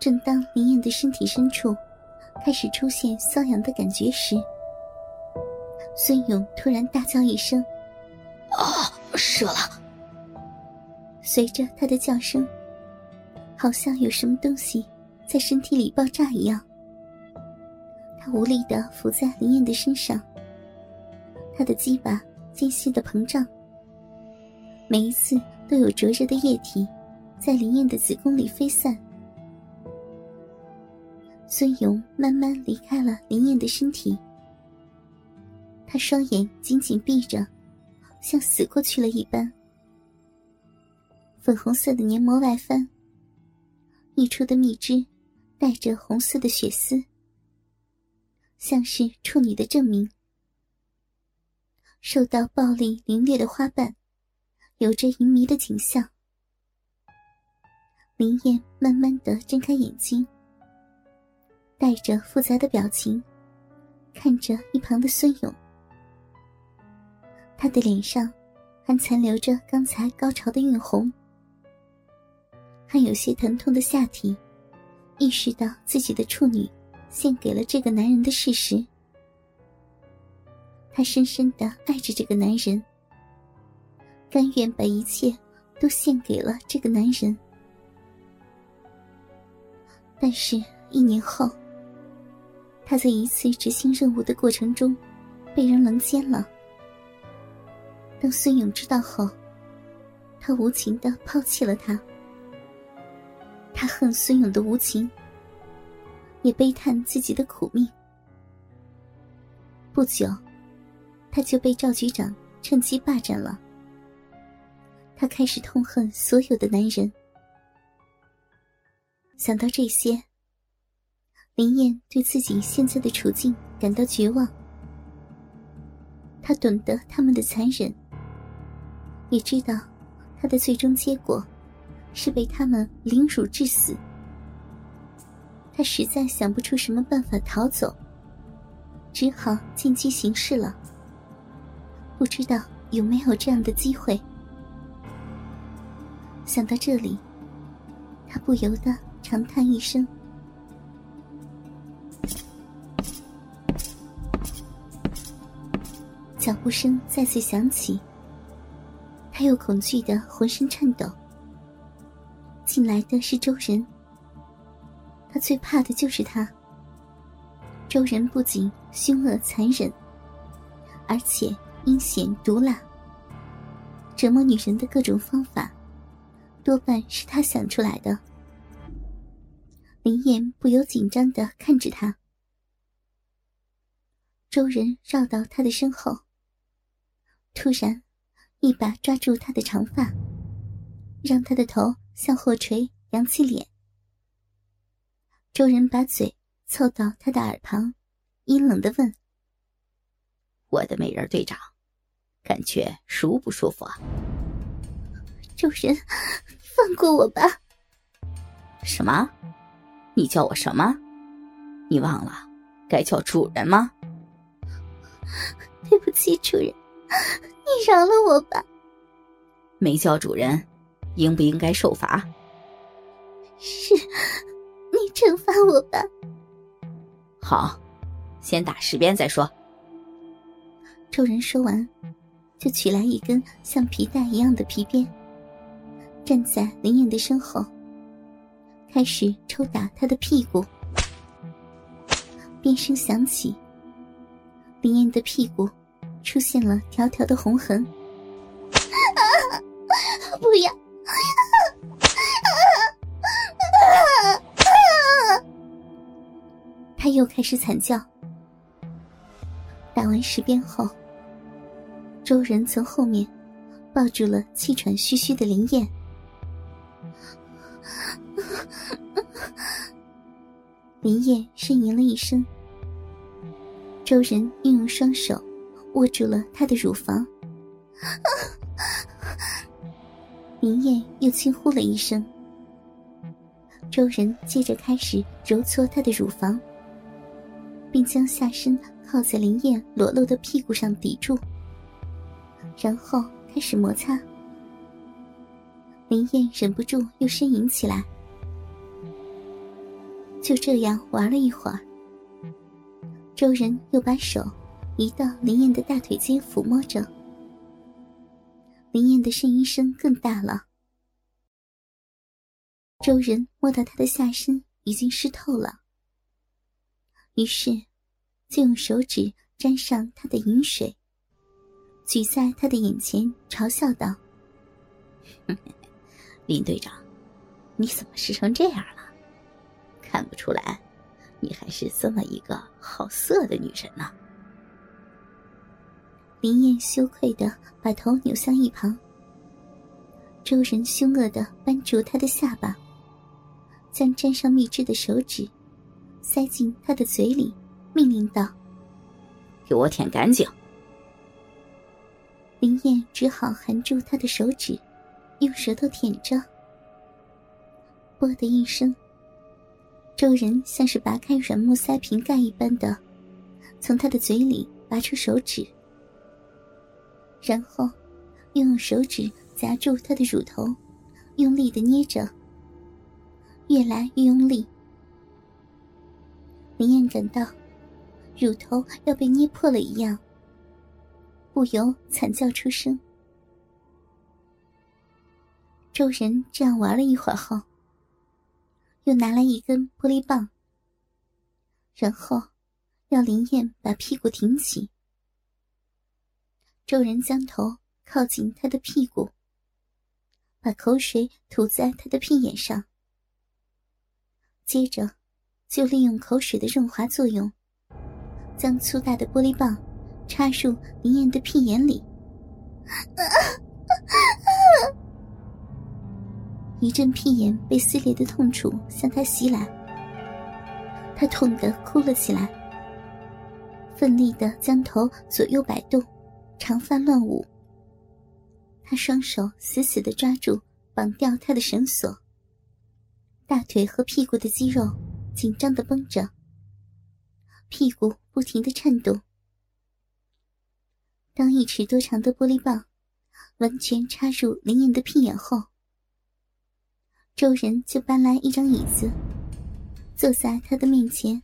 正当林燕的身体深处开始出现瘙痒的感觉时，孙勇突然大叫一声：“啊，射了！”随着他的叫声，好像有什么东西在身体里爆炸一样。他无力的伏在林燕的身上，他的鸡巴间歇的膨胀，每一次都有灼热的液体在林燕的子宫里飞散。孙勇慢慢离开了林燕的身体，他双眼紧紧闭着，像死过去了一般。粉红色的黏膜外翻，溢出的蜜汁带着红色的血丝，像是处女的证明。受到暴力凌虐的花瓣，有着淫迷的景象。林燕慢慢的睁开眼睛。带着复杂的表情，看着一旁的孙勇，他的脸上还残留着刚才高潮的晕红，还有些疼痛的下体，意识到自己的处女献给了这个男人的事实，他深深的爱着这个男人，甘愿把一切都献给了这个男人，但是，一年后。他在一次执行任务的过程中，被人轮奸了。当孙勇知道后，他无情的抛弃了他。他恨孙勇的无情，也悲叹自己的苦命。不久，他就被赵局长趁机霸占了。他开始痛恨所有的男人。想到这些。林燕对自己现在的处境感到绝望，她懂得他们的残忍，也知道她的最终结果是被他们凌辱致死。她实在想不出什么办法逃走，只好见机行事了。不知道有没有这样的机会？想到这里，他不由得长叹一声。脚步声再次响起，他又恐惧的浑身颤抖。进来的是周仁，他最怕的就是他。周仁不仅凶恶残忍，而且阴险毒辣，折磨女人的各种方法，多半是他想出来的。林燕不由紧张的看着他。周仁绕到他的身后。突然，一把抓住他的长发，让他的头向后垂，扬起脸。周人把嘴凑到他的耳旁，阴冷的问：“我的美人队长，感觉舒不舒服啊？”周人，放过我吧！什么？你叫我什么？你忘了该叫主人吗？对不起，主人。你饶了我吧！没叫主人，应不应该受罚？是，你惩罚我吧。好，先打十鞭再说。众人说完，就取来一根像皮带一样的皮鞭，站在林燕的身后，开始抽打她的屁股。鞭声响起，林燕的屁股。出现了条条的红痕，不要！他又开始惨叫。打完十鞭后，周仁从后面抱住了气喘吁吁的林燕。林燕呻吟了一声，周仁运用双手。握住了他的乳房，林燕又轻呼了一声。周仁接着开始揉搓她的乳房，并将下身靠在林燕裸露的屁股上抵住，然后开始摩擦。林燕忍不住又呻吟起来。就这样玩了一会儿，周人又把手移到林燕的大腿间抚摸着。林燕的呻吟声更大了。周人摸到她的下身已经湿透了，于是就用手指沾上她的饮水，举在她的眼前，嘲笑道：“林队长，你怎么湿成这样了？看不出来，你还是这么一个好色的女人呢。”林燕羞愧的把头扭向一旁，周人凶恶的扳住她的下巴，将沾上蜜汁的手指塞进她的嘴里，命令道：“给我舔干净。”林燕只好含住他的手指，用舌头舔着。啵的一声，周人像是拔开软木塞瓶盖一般的，从他的嘴里拔出手指。然后，又用手指夹住她的乳头，用力的捏着。越来越用力，林燕感到乳头要被捏破了一样，不由惨叫出声。众人这样玩了一会儿后，又拿来一根玻璃棒，然后要林燕把屁股挺起。众人将头靠近他的屁股，把口水吐在他的屁眼上，接着就利用口水的润滑作用，将粗大的玻璃棒插入林燕的屁眼里。一阵屁眼被撕裂的痛楚向他袭来，他痛得哭了起来，奋力的将头左右摆动。长发乱舞，他双手死死的抓住绑掉他的绳索，大腿和屁股的肌肉紧张的绷着，屁股不停的颤动。当一尺多长的玻璃棒完全插入林燕的屁眼后，周人就搬来一张椅子，坐在他的面前，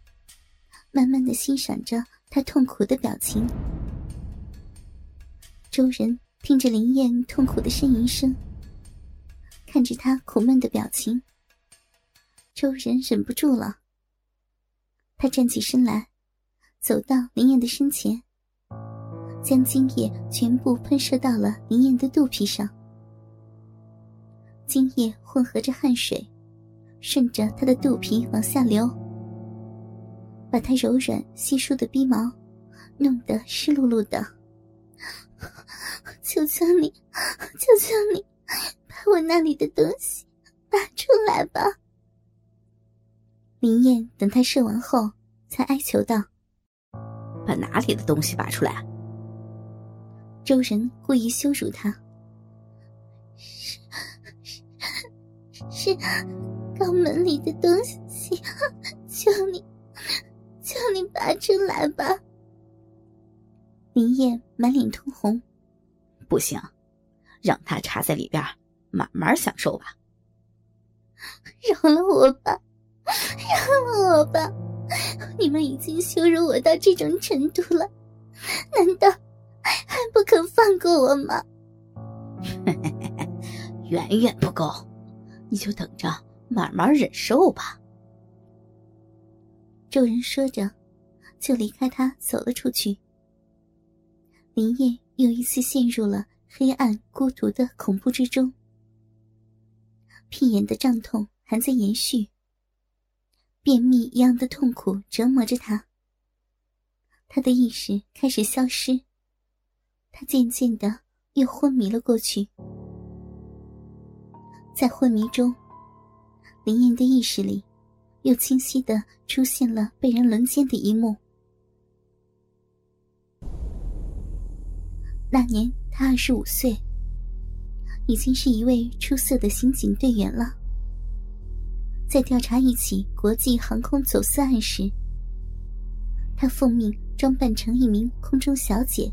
慢慢的欣赏着他痛苦的表情。周人听着林燕痛苦的呻吟声，看着她苦闷的表情，周人忍不住了。他站起身来，走到林燕的身前，将精液全部喷射到了林燕的肚皮上。精液混合着汗水，顺着她的肚皮往下流，把她柔软稀疏的逼毛弄得湿漉漉的。求求你，求求你，把我那里的东西拔出来吧！林燕等他射完后，才哀求道：“把哪里的东西拔出来？”周人故意羞辱他：“是是是肛门里的东西，求你，求你拔出来吧！”林燕满脸通红。不行，让他插在里边，慢慢享受吧。饶了我吧，饶了我吧！你们已经羞辱我到这种程度了，难道还不肯放过我吗？远远不够，你就等着慢慢忍受吧。众人说着，就离开他走了出去。林燕。又一次陷入了黑暗、孤独的恐怖之中，屁眼的胀痛还在延续，便秘一样的痛苦折磨着他。他的意识开始消失，他渐渐的又昏迷了过去。在昏迷中，林燕的意识里又清晰的出现了被人轮奸的一幕。那年他二十五岁，已经是一位出色的刑警队员了。在调查一起国际航空走私案时，他奉命装扮成一名空中小姐，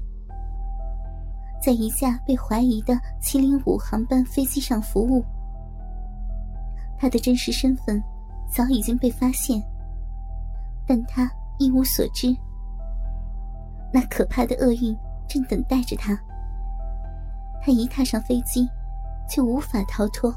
在一架被怀疑的七零五航班飞机上服务。他的真实身份早已经被发现，但他一无所知。那可怕的厄运正等待着他。他一踏上飞机，就无法逃脱。